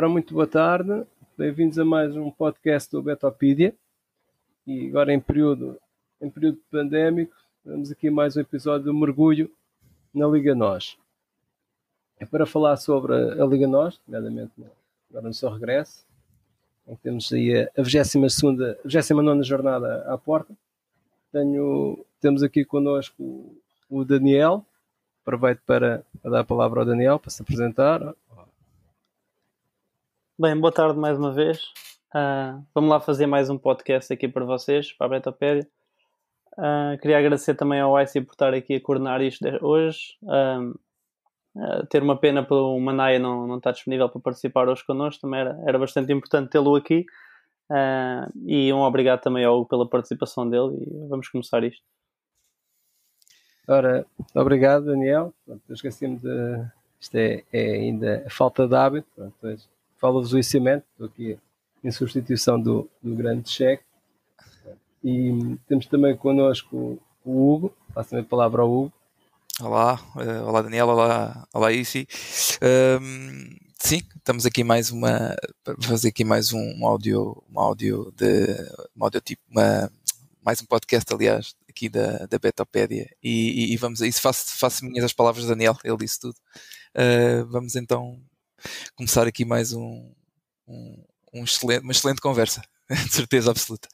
Ora, muito boa tarde, bem-vindos a mais um podcast do Betopedia. E agora em período, em período pandémico, temos aqui mais um episódio do Mergulho na Liga Nós. É para falar sobre a, Liga Nós, nomeadamente agora no seu regresso, em que temos aí a 22 a 29 jornada à porta. Tenho, temos aqui connosco o Daniel. Aproveito para dar a palavra ao Daniel para se apresentar. Bem, boa tarde mais uma vez. Uh, vamos lá fazer mais um podcast aqui para vocês, para a Betopédia. Uh, queria agradecer também ao IC por estar aqui a coordenar isto hoje. Uh, ter uma pena pelo Manaia não, não estar disponível para participar hoje connosco, também era, era bastante importante tê-lo aqui. e um obrigado também ao Hugo pela participação dele e vamos começar isto. Ora, obrigado Daniel. Esqueci-me de. Isto é, é, ainda a falta de hábito. Pronto, falo-vos o cimento, estou aqui em substituição do, do grande cheque. E temos também connosco o Hugo, passo a palavra ao Hugo. Olá, uh, olá Daniel, olá, olá Isi. Um, sim, estamos aqui mais uma para fazer aqui mais um, um áudio, um áudio de um áudio tipo uma, mais um podcast, aliás, aqui da, da Betopédia e, e, e vamos a isso. Faço, faço minhas as palavras de Daniel, ele disse tudo. Uh, vamos então começar aqui mais um, um, um excelente, uma excelente conversa, de certeza absoluta.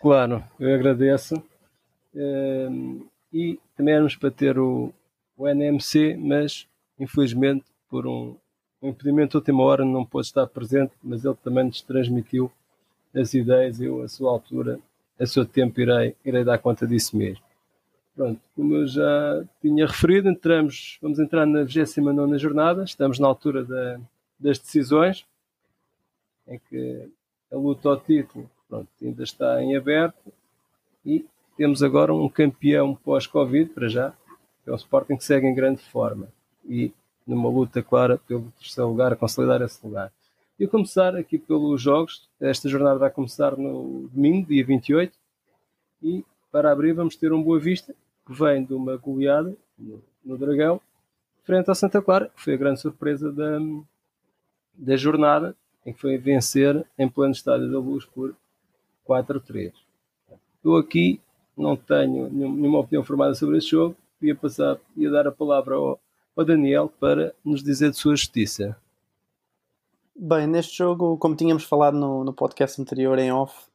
Claro, eu agradeço. Um, e também éramos para ter o, o NMC, mas infelizmente por um, um impedimento de última hora não pôde estar presente, mas ele também nos transmitiu as ideias, eu a sua altura, a seu tempo irei, irei dar conta disso mesmo. Pronto, como eu já tinha referido, entramos, vamos entrar na 29 jornada, estamos na altura da, das decisões, em que a luta ao título pronto, ainda está em aberto e temos agora um campeão pós-Covid, para já, que é o Sporting que segue em grande forma e numa luta clara pelo terceiro lugar, a consolidar esse lugar. E começar aqui pelos jogos, esta jornada vai começar no domingo, dia 28, e para abrir vamos ter um Boa Vista, que vem de uma goleada no, no Dragão, frente ao Santa Clara, que foi a grande surpresa da, da jornada, em que foi vencer em pleno estádio da Luz por 4-3. Estou aqui, não tenho nenhuma opinião formada sobre este jogo, ia passar, ia dar a palavra ao, ao Daniel para nos dizer de sua justiça. Bem, neste jogo, como tínhamos falado no, no podcast anterior em off,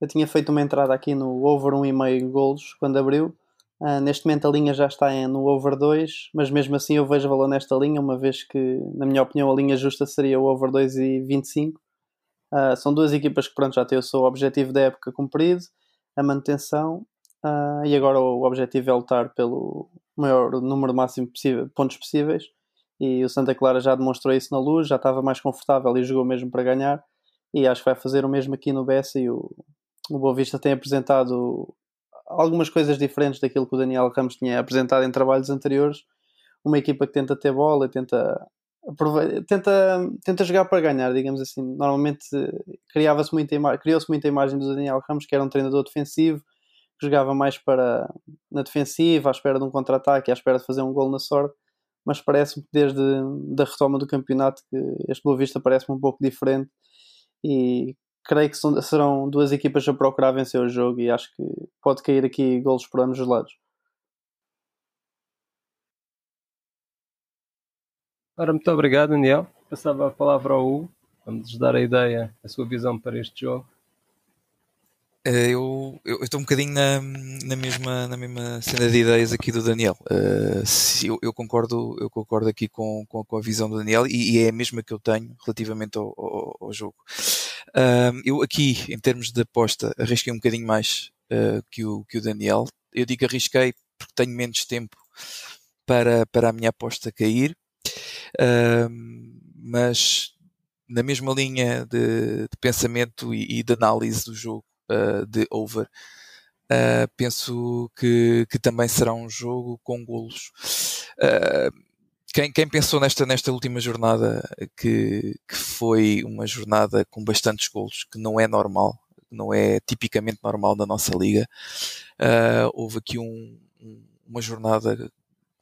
eu tinha feito uma entrada aqui no over 1,5 golos quando abriu Uh, neste momento a linha já está em, no over 2, mas mesmo assim eu vejo valor nesta linha, uma vez que, na minha opinião, a linha justa seria o over 2 e 25. Uh, são duas equipas que pronto, já têm o seu objetivo da época cumprido, a manutenção, uh, e agora o objetivo é lutar pelo maior número máximo possível, pontos possíveis. E o Santa Clara já demonstrou isso na luz, já estava mais confortável e jogou mesmo para ganhar. E acho que vai fazer o mesmo aqui no Bessa. E o, o Boa Vista tem apresentado algumas coisas diferentes daquilo que o Daniel Ramos tinha apresentado em trabalhos anteriores. Uma equipa que tenta ter bola, tenta tenta, tenta jogar para ganhar, digamos assim. Normalmente criava-se muita criou-se muita imagem do Daniel Ramos, que era um treinador defensivo, que jogava mais para na defensiva, à espera de um contra-ataque, à espera de fazer um gol na sorte. Mas parece-me que desde a retoma do campeonato que este Boa Vista parece-me um pouco diferente e creio que são, serão duas equipas a procurar vencer o jogo e acho que pode cair aqui golos por ambos os lados. Ora, muito obrigado, Daniel. Passava a palavra ao Hugo. Vamos dar a ideia, a sua visão para este jogo. Eh, eu estou um bocadinho na, na, mesma, na mesma cena de ideias aqui do Daniel. Uh, eu, eu, concordo, eu concordo aqui com, com, com, a visão do Daniel e, e, é a mesma que eu tenho relativamente ao, ao, ao jogo. Uh, eu aqui, em termos de aposta, arrisquei um bocadinho mais uh, que, o, que o Daniel. Eu digo arrisquei porque tenho menos tempo para, para a minha aposta cair, mas na mesma linha de, de pensamento e, e de análise do jogo uh, de over. Uh, penso que, que também será um jogo com golos. Uh, quem, quem, pensou nesta, nesta última jornada que, que foi uma jornada com bastantes golos, que não é normal, não é tipicamente normal na nossa liga, houve aqui um, um, uma jornada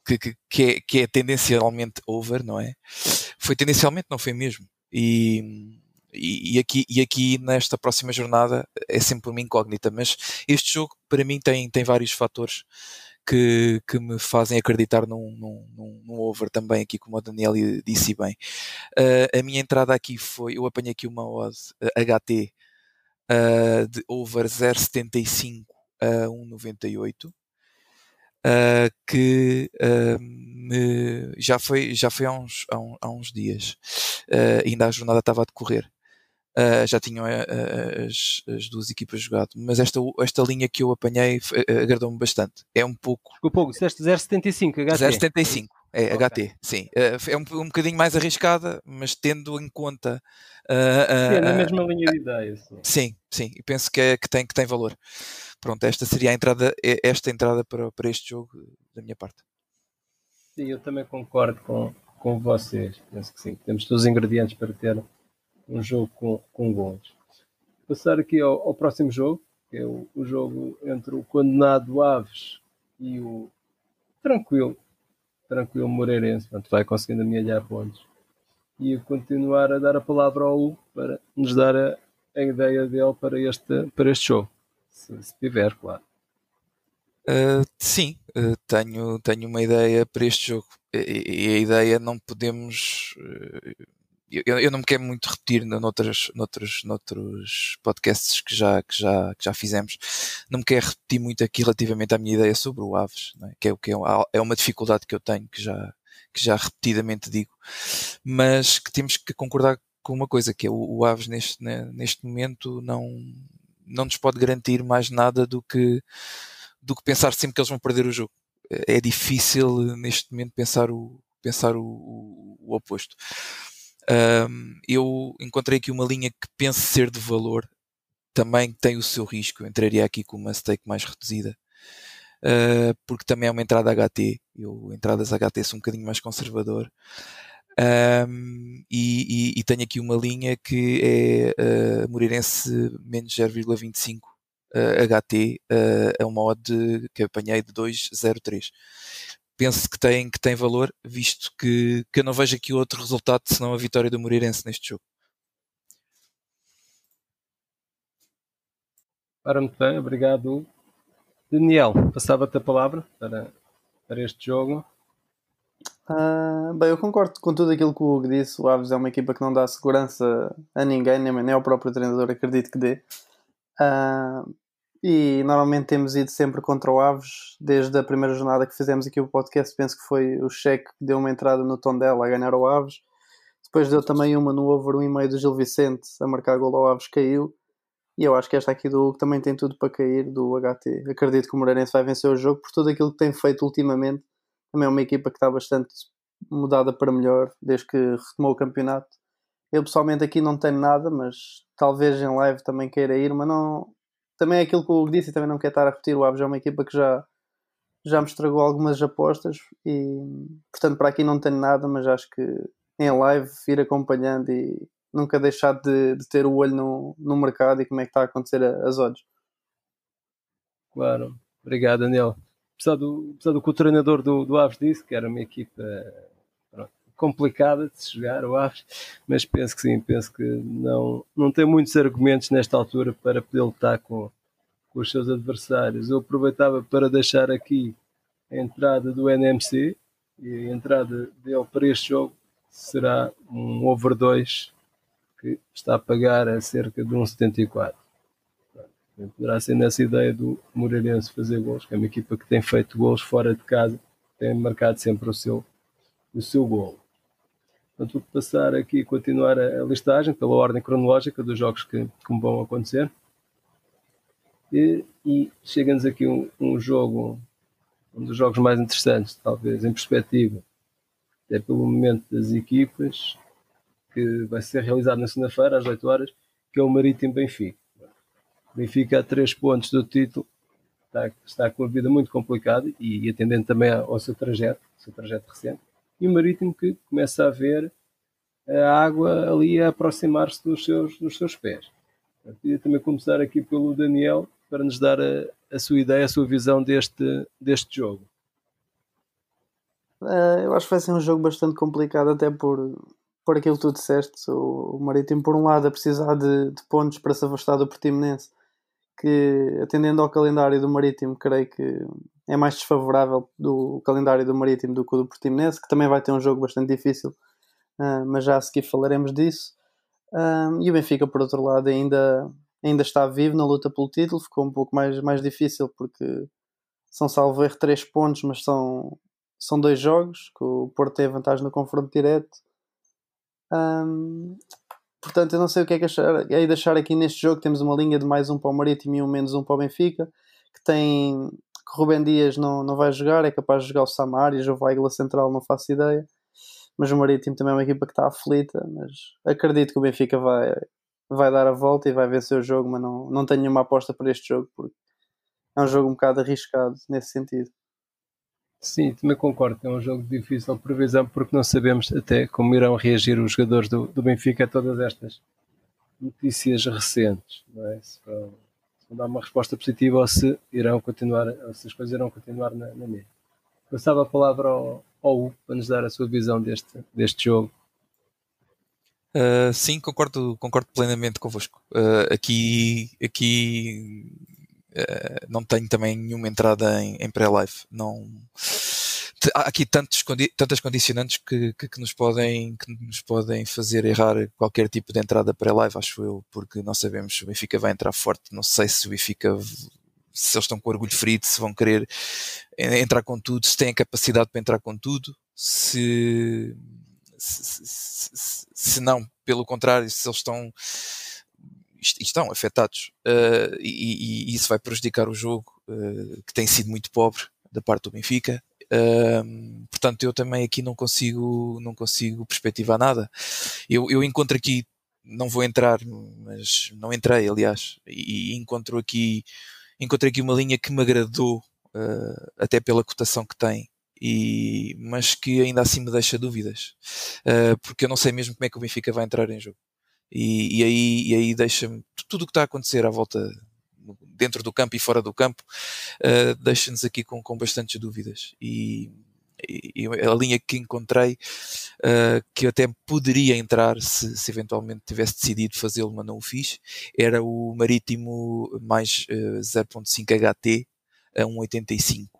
que, que, que, é, que é tendencialmente over, não é? foi tendencialmente, não foi mesmo. E, e, aqui, e aqui nesta próxima jornada é sempre uma incógnita, mas este jogo para mim tem, tem vários fatores que, que me fazem acreditar num, num, num, over também aqui, como o Daniel disse bem. Uh, a minha entrada aqui foi, eu apanhei aqui uma odd uh, HT uh, de over 0,75 a 1,98. Uh, que uh, me, já foi, já foi há, uns, há, um, há uns dias. Uh, ainda a jornada estava a decorrer. Já tinham as, as, duas equipas jogado, mas esta, esta linha que eu apanhei agradou-me bastante. É um pouco. Desculpa, Hugo, disseste 0,75 HT. 0,75. É, okay. HT, sim. é um, um bocadinho mais arriscada, mas tendo em conta. Uh, sim, na mesma linha de ideias. Sim, sim, sim. e penso que, é, que, tem, que tem valor. Pronto, esta seria a entrada, esta entrada para, para este jogo da minha parte. Sim, eu também concordo com, com vocês. Penso que sim, temos todos os ingredientes para ter um jogo com, com gols. Passar aqui ao, ao próximo jogo, que é o, o, jogo entre o condenado Aves e o tranquilo, tranquilo Moreirense. Portanto, vai conseguindo amealhar pontos. E continuar a dar a palavra ao Hugo para nos dar a, a ideia dele para este, para este jogo se, se tiver, claro. Uh, sim, uh, tenho, tenho uma ideia para este jogo. E, e a ideia não podemos. Uh, eu, eu, não me quero muito repetir noutros, noutros, noutros podcasts que já, que, já, que já fizemos. Não me quero repetir muito aqui relativamente à minha ideia sobre o Aves, é? que, é, que é, é uma dificuldade que eu tenho, que já, que já repetidamente digo, mas que temos que concordar com uma coisa, que é o, o Aves neste, neste momento não, não nos pode garantir mais nada do que, do que pensar sempre que eles vão perder o jogo. É difícil neste momento pensar o, pensar o, o, o oposto. Um, eu encontrei aqui uma linha que penso ser de valor, também tem o seu risco. Eu entraria aqui com uma stake mais reduzida, uh, porque também é uma entrada HT. Eu, entradas HT sou um bocadinho mais conservador. Um, e, e, e, tenho aqui uma linha que é uh, Moreirense menos 0,25 uh, HT, uh, é uma odd que apanhei de 2,03. Penso que tem, que tem valor, visto que, que eu não vejo aqui outro resultado senão a vitória do Moreirense neste jogo. Ora, muito bem, obrigado. Daniel, passava-te a palavra para, para este jogo. Uh, bem, eu concordo com tudo aquilo que o Hugo disse. O Aves é uma equipa que não dá segurança a ninguém, nem, nem ao próprio treinador, acredito que dê. Uh, e normalmente temos ido sempre contra o Aves, desde a primeira jornada que fizemos aqui o podcast. Penso que foi o Cheque que deu uma entrada no tom dela a ganhar o Aves. Depois deu também uma no over 1,5 do Gil Vicente a marcar gol ao Aves, caiu. E eu acho que esta aqui do Hugo também tem tudo para cair, do HT. Acredito que o Moreirense vai vencer o jogo por tudo aquilo que tem feito ultimamente também é uma equipa que está bastante mudada para melhor desde que retomou o campeonato. Eu pessoalmente aqui não tenho nada, mas talvez em live também queira ir, mas não. Também é aquilo que Hugo disse e também não quero estar a repetir. O Aves é uma equipa que já, já me estragou algumas apostas e portanto para aqui não tenho nada, mas acho que em live ir acompanhando e nunca deixar de, de ter o olho no, no mercado e como é que está a acontecer as odds. Claro, obrigado Daniel apesar do, apesar do que o treinador do, do Aves disse, que era uma equipa complicada de se jogar, o Aves, mas penso que sim, penso que não, não tem muitos argumentos nesta altura para poder lutar com, com os seus adversários. Eu aproveitava para deixar aqui a entrada do NMC e a entrada dele para este jogo será um over 2 que está a pagar a cerca de 1,74 poderá ser nessa ideia do Moreirense fazer gols, que é uma equipa que tem feito gols fora de casa, tem marcado sempre o seu, o seu gol. Portanto, vou passar aqui, continuar a, a listagem pela ordem cronológica dos jogos que, que vão acontecer. E, e chega-nos aqui um, um, jogo, um dos jogos mais interessantes, talvez em perspectiva, até pelo momento das equipas, que vai ser realizado na segunda-feira, às 8 horas, que é o Marítimo Benfica. Benfica a três pontos do título está, está com a vida muito complicada e, e atendendo também ao seu trajeto, seu trajeto recente. E o Marítimo que começa a ver a água ali a aproximar-se dos seus, dos seus pés. Eu queria também começar aqui pelo Daniel para nos dar a, a sua ideia, a sua visão deste, deste jogo. Uh, eu acho que vai ser um jogo bastante complicado, até por por aquilo que tu disseste, o, o Marítimo, por um lado, a precisar de, de pontos para se afastar do Portimonense, que atendendo ao calendário do Marítimo, creio que é mais desfavorável do calendário do Marítimo do que o do Portimonense, que também vai ter um jogo bastante difícil, uh, mas já a seguir falaremos disso. Uh, e o Benfica, por outro lado, ainda, ainda está vivo na luta pelo título, ficou um pouco mais, mais difícil porque são salvo erro 3 pontos, mas são, são dois jogos, que o Porto tem vantagem no confronto direto. Portanto, eu não sei o que é que achar. É deixar aqui neste jogo temos uma linha de mais um para o Marítimo e um menos um para o Benfica, que tem que Rubem Dias não, não vai jogar, é capaz de jogar o Samaris ou Weigla Central, não faço ideia. Mas o Marítimo também é uma equipa que está aflita, mas acredito que o Benfica vai, vai dar a volta e vai vencer o jogo, mas não, não tenho nenhuma aposta para este jogo, porque é um jogo um bocado arriscado nesse sentido. Sim, também concordo. É um jogo difícil de previsão porque não sabemos até como irão reagir os jogadores do, do Benfica a todas estas notícias recentes. Não é? se, vão, se vão dar uma resposta positiva ou se irão continuar, se as coisas irão continuar na, na mesma. Passava a palavra ao, ao Hugo para nos dar a sua visão deste, deste jogo. Uh, sim, concordo, concordo plenamente convosco. Uh, aqui aqui uh, não tenho também nenhuma entrada em, em pré-live. Não, há aqui tantos, tantas condicionantes que, que, que, nos podem, que nos podem fazer errar qualquer tipo de entrada pré-live, acho eu, porque não sabemos se o Benfica vai entrar forte. Não sei se o Benfica se eles estão com orgulho ferido, se vão querer entrar com tudo, se têm capacidade para entrar com tudo, se, se, se, não, pelo contrário, se eles estão estão afetados uh, e, e, isso vai prejudicar o jogo uh, que tem sido muito pobre da parte do Benfica. Uh, portanto, eu também aqui não consigo, não consigo perspectivar nada. Eu, eu encontro aqui, não vou entrar, mas não entrei, aliás, e, e encontro aqui, encontro aqui uma linha que me agradou, até pela cotação que tem, e, mas que ainda assim me deixa dúvidas, porque eu não sei mesmo como é que o Benfica vai entrar em jogo. E, e aí, e aí deixa-me tudo o que está a acontecer à volta dentro do campo e fora do campo uh, deixa-nos aqui com, com bastantes dúvidas. E, e, a linha que encontrei uh, que até poderia entrar se, se eventualmente tivesse decidido fazê-lo mas não o fiz era o Marítimo mais uh, 0.5 HT a 1.85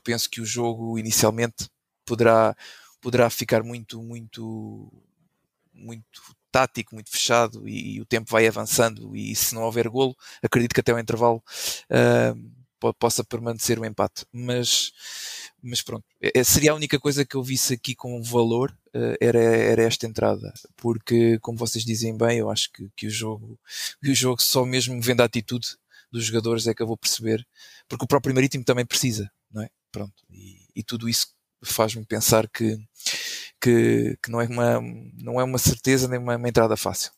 porque penso que o jogo inicialmente poderá poderá ficar muito muito muito tático, muito fechado e, e, o tempo vai avançando e se não houver golo, acredito que até o intervalo uh, possa permanecer o empate. Mas, mas pronto, é, é, seria a única coisa que eu visse aqui com valor uh, era, era esta entrada, porque como vocês dizem bem, eu acho que, que o jogo o jogo só mesmo vendo a atitude dos jogadores é que eu vou perceber, porque o próprio Marítimo também precisa? Pronto, e, e tudo isso faz-me pensar que que, que não, é uma, não é uma certeza nem uma, uma entrada fácil.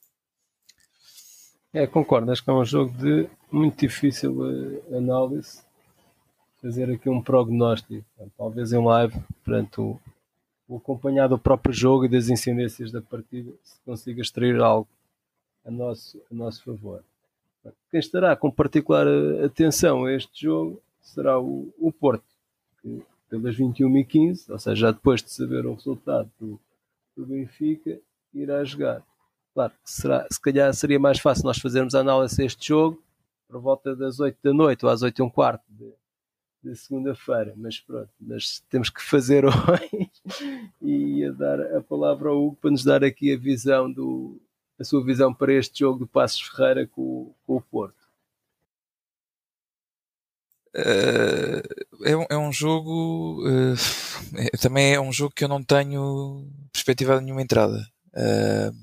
É, concordo, acho que é um jogo de muito difícil uh, análise. Fazer aqui um prognóstico, talvez em live, perante o, o acompanhar do próprio jogo e das incidências da partida, se consiga extrair algo a nosso, a nosso favor. Quem estará com particular eh, atenção a este jogo será o, o Porto, que pelas 21 e 15, ou seja, já depois de saber o resultado do, do Benfica, irá jogar. Claro, será, se calhar seria mais fácil nós fazermos a análise deste jogo por volta das 8 da noite ou às 8 e um quarto de, de segunda-feira, mas pronto, mas temos que fazer hoje e a dar a palavra ao Hugo para nos dar aqui a visão do, a sua visão para este jogo do Passos Ferreira com, com o Porto. Uh, é, um, é, um jogo uh, é, também é um jogo que eu não tenho perspectiva de nenhuma entrada. Uh,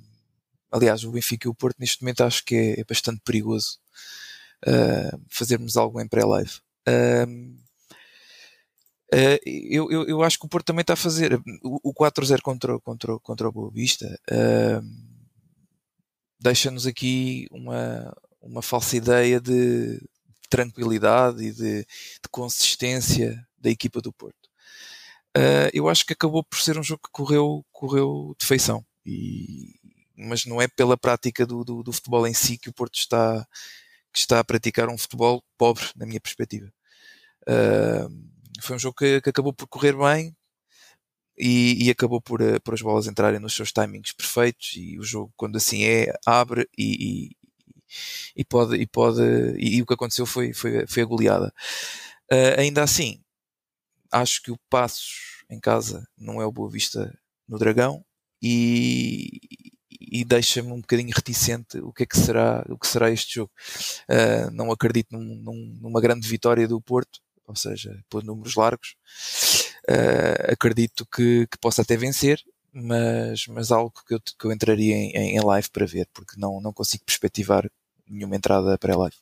aliás o Benfica e o Porto neste momento acho que é, é bastante perigoso fazermos algo em pré-live. Eu, eu, eu, acho que o Porto também está a fazer o, o 4-0 contra, contra, contra o Boa Vista deixa-nos aqui uma, uma falsa ideia de tranquilidade e de, de consistência da equipa do Porto. Uh, eu acho que acabou por ser um jogo que correu, correu de feição, e, mas não é pela prática do, do, do, futebol em si que o Porto está, que está a praticar um futebol pobre, na minha perspectiva. Uh, foi um jogo que, que, acabou por correr bem. e, e, acabou por, uh, por as bolas entrarem nos seus timings perfeitos e o jogo quando assim é abre e, e, pode e pode e, o que aconteceu foi foi, foi a goleada uh, ainda assim acho que o Passos em casa não é o Boa Vista no Dragão e, e deixa-me um bocadinho reticente o que é que será o que será este jogo. Uh, não acredito num, num, numa grande vitória do Porto ou seja por números largos. Uh, acredito que, que, possa até vencer mas, mas algo que eu, que eu entraria em, em live para ver porque não, não consigo perspectivar nenhuma entrada pré-live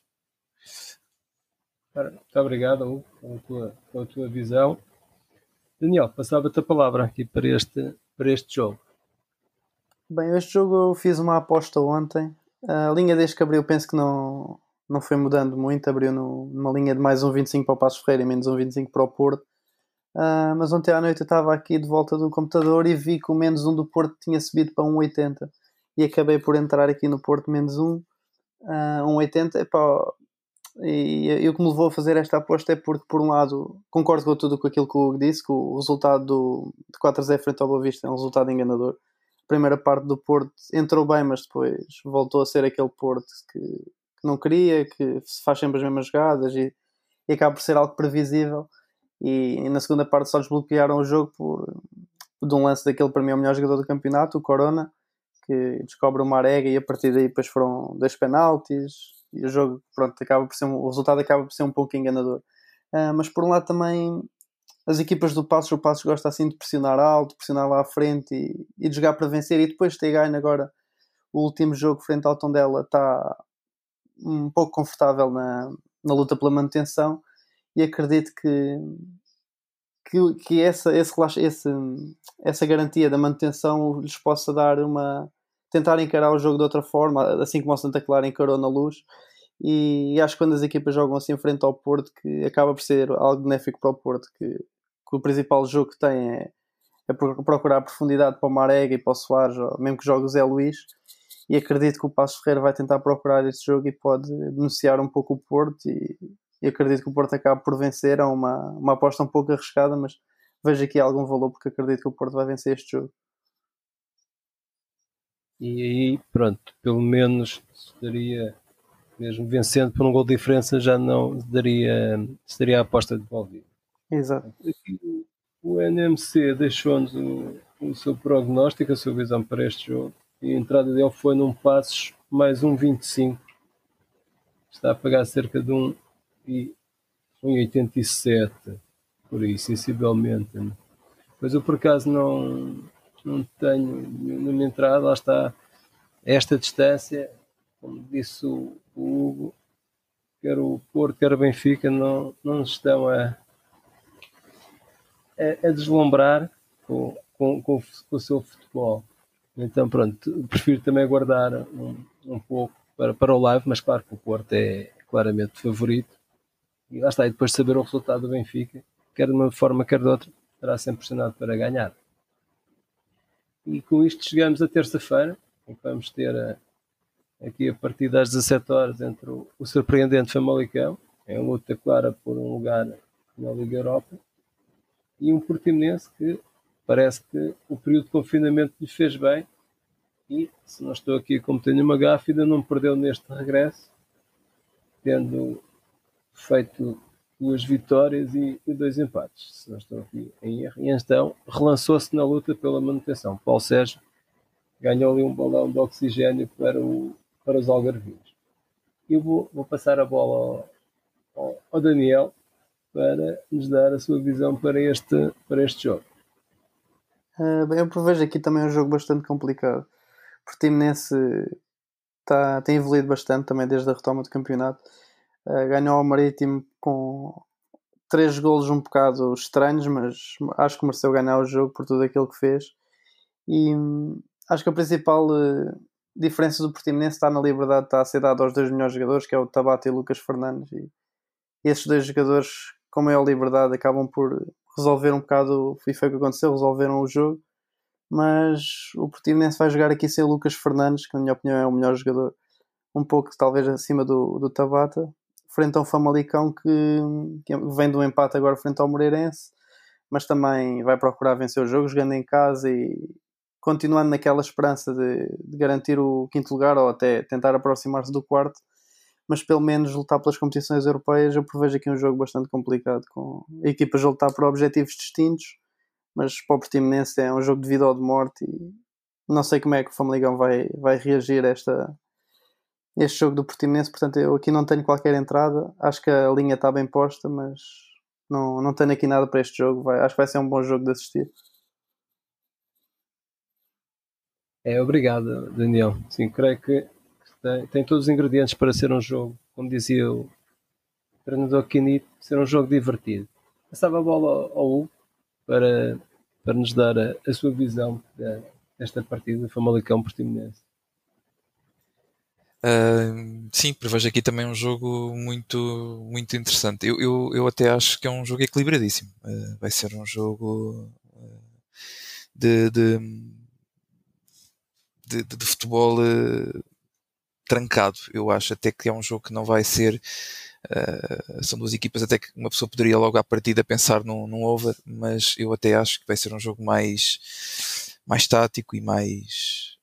muito obrigado Hugo, pela tua, pela tua visão Daniel, passava-te a palavra aqui para este, para este jogo Bem, este jogo eu fiz uma aposta ontem. A linha desde que abriu, penso que não, não foi mudando muito. Abriu no, numa linha de mais um 25 para o Passos Ferreira e menos um 25 para o Porto. Uh, mas ontem à noite eu estava aqui de volta do computador e vi que o menos um do Porto tinha subido para 1,80 e acabei por entrar aqui no Porto menos um, uh, 1,80. Epá, e, e o que me levou a fazer esta aposta é porque, por um lado, concordo com tudo com aquilo que o Hugo disse, que o resultado do, de 4-0 frente ao Boa Vista é um resultado enganador primeira parte do Porto entrou bem, mas depois voltou a ser aquele Porto que, que não queria, que faz sempre as mesmas jogadas e, e acaba por ser algo previsível. E, e, na segunda parte só desbloquearam o jogo por, de um lance daquele para mim é o melhor jogador do campeonato, o Corona, que descobre uma arega e a partir daí depois foram dois penaltis e o jogo pronto, acaba por ser, o resultado acaba por ser um pouco enganador. Uh, mas por um lado também as equipas do Passos, o Passos gosta assim de pressionar alto, pressionar lá à frente e, e de jogar para vencer. E depois ter ganho agora o último jogo frente ao Tondela está um pouco confortável na, na luta pela manutenção e acredito que, que, que essa, esse, esse, essa garantia da manutenção lhes possa dar uma tentar encarar o jogo de outra forma, assim como o Santa Clara encarou na luz e acho que quando as equipas jogam assim frente ao Porto que acaba por ser algo benéfico para o Porto que que o principal jogo que tem é, é procurar profundidade para o Marega e para o Soares, mesmo que jogue o Zé Luís. E acredito que o Passo Ferreira vai tentar procurar este jogo e pode denunciar um pouco o Porto. E, e acredito que o Porto acabe por vencer. É uma, uma aposta um pouco arriscada, mas vejo aqui algum valor porque acredito que o Porto vai vencer este jogo. E aí, pronto, pelo menos estaria mesmo vencendo por um gol de diferença, já não daria, seria a aposta devolvida. Exato. Aqui, o NMC deixou-nos o, o, seu prognóstico, a sua visão para este jogo. E a entrada dele foi num passos mais um 25. Está a pagar cerca de um, e, 1,87 por aí, sensivelmente. Pois eu por acaso não, não tenho nenhuma entrada, lá está esta distância, como disse o, Hugo, quer o Porto, quer o Benfica, não, não estão a, a, a deslumbrar com, com, com, com, o seu futebol. Então, pronto, prefiro também guardar um, um pouco para, para o live, mas claro que o Porto é claramente favorito. E lá está, e depois de saber o resultado do Benfica, quer de uma forma, quer de outra, estará sempre pressionado para ganhar. E com isto chegamos a terça-feira, em que vamos ter a, aqui a partir das 17 horas entre o, o surpreendente Famalicão, em luta clara por um lugar na Liga Europa, e um Portimonense que parece que o período de confinamento lhe fez bem. E, se não estou aqui como tenho uma gafa, ainda não perdeu neste regresso, tendo feito duas vitórias e, e dois empates, se não estou aqui em erro. E então relançou-se na luta pela manutenção. Paulo Sérgio ganhou ali um balão de oxigênio para, o, para os algarvios. Eu vou, vou passar a bola ao, ao, ao Daniel para nos dar a sua visão para este, para este jogo. Uh, bem, eu prevejo aqui também um jogo bastante complicado. O Portimonense tá, tem evoluído bastante também desde a retoma do campeonato. Ganhou ao Marítimo com três golos um bocado estranhos, mas acho que mereceu ganhar o jogo por tudo aquilo que fez. E hum, acho que a principal uh, diferença do Portimonense está na liberdade de estar a ser dada aos dois melhores jogadores, que é o Tabata e o Lucas Fernandes. E esses dois jogadores com maior liberdade acabam por resolver um bocado, e foi o que aconteceu, resolveram o jogo. Mas o Portimonense vai jogar aqui sem o Lucas Fernandes, que na minha opinião é o melhor jogador, um pouco talvez acima do, do Tabata, frente ao Famalicão que, que vem do empate agora frente ao Moreirense. mas também vai procurar vencer o jogo, jogando em casa e continuando naquela esperança de, de garantir o quinto lugar ou até tentar aproximar-se do quarto, mas pelo menos lutar pelas competições europeias. Eu prevejo aqui um jogo bastante complicado, com equipas a lutar por objetivos distintos, mas para o Portimonense é um jogo de vida ou de morte e não sei como é que o Famaligão vai, vai reagir a esta, este jogo do Portimonense, portanto eu aqui não tenho qualquer entrada, acho que a linha está bem posta, mas não, não tenho aqui nada para este jogo, vai, acho que vai ser um bom jogo de assistir. É, obrigado, Daniel. Sim, creio que tem, tem todos os ingredientes para ser um jogo, como dizia o treinador Quinito, ser um jogo divertido. Passava a bola ao Hugo para, para nos dar a, a sua visão desta partida, Famalicão Portimonense. Uh, sim, prevejo aqui também um jogo muito, muito interessante. Eu, eu, eu até acho que é um jogo equilibradíssimo. Uh, vai ser um jogo uh, de, de, de, de, futebol trancado. Eu acho até que é um jogo que não vai ser. são duas equipas até que uma pessoa poderia logo à partida pensar num, num over, mas eu até acho que vai ser um jogo mais, mais tático e mais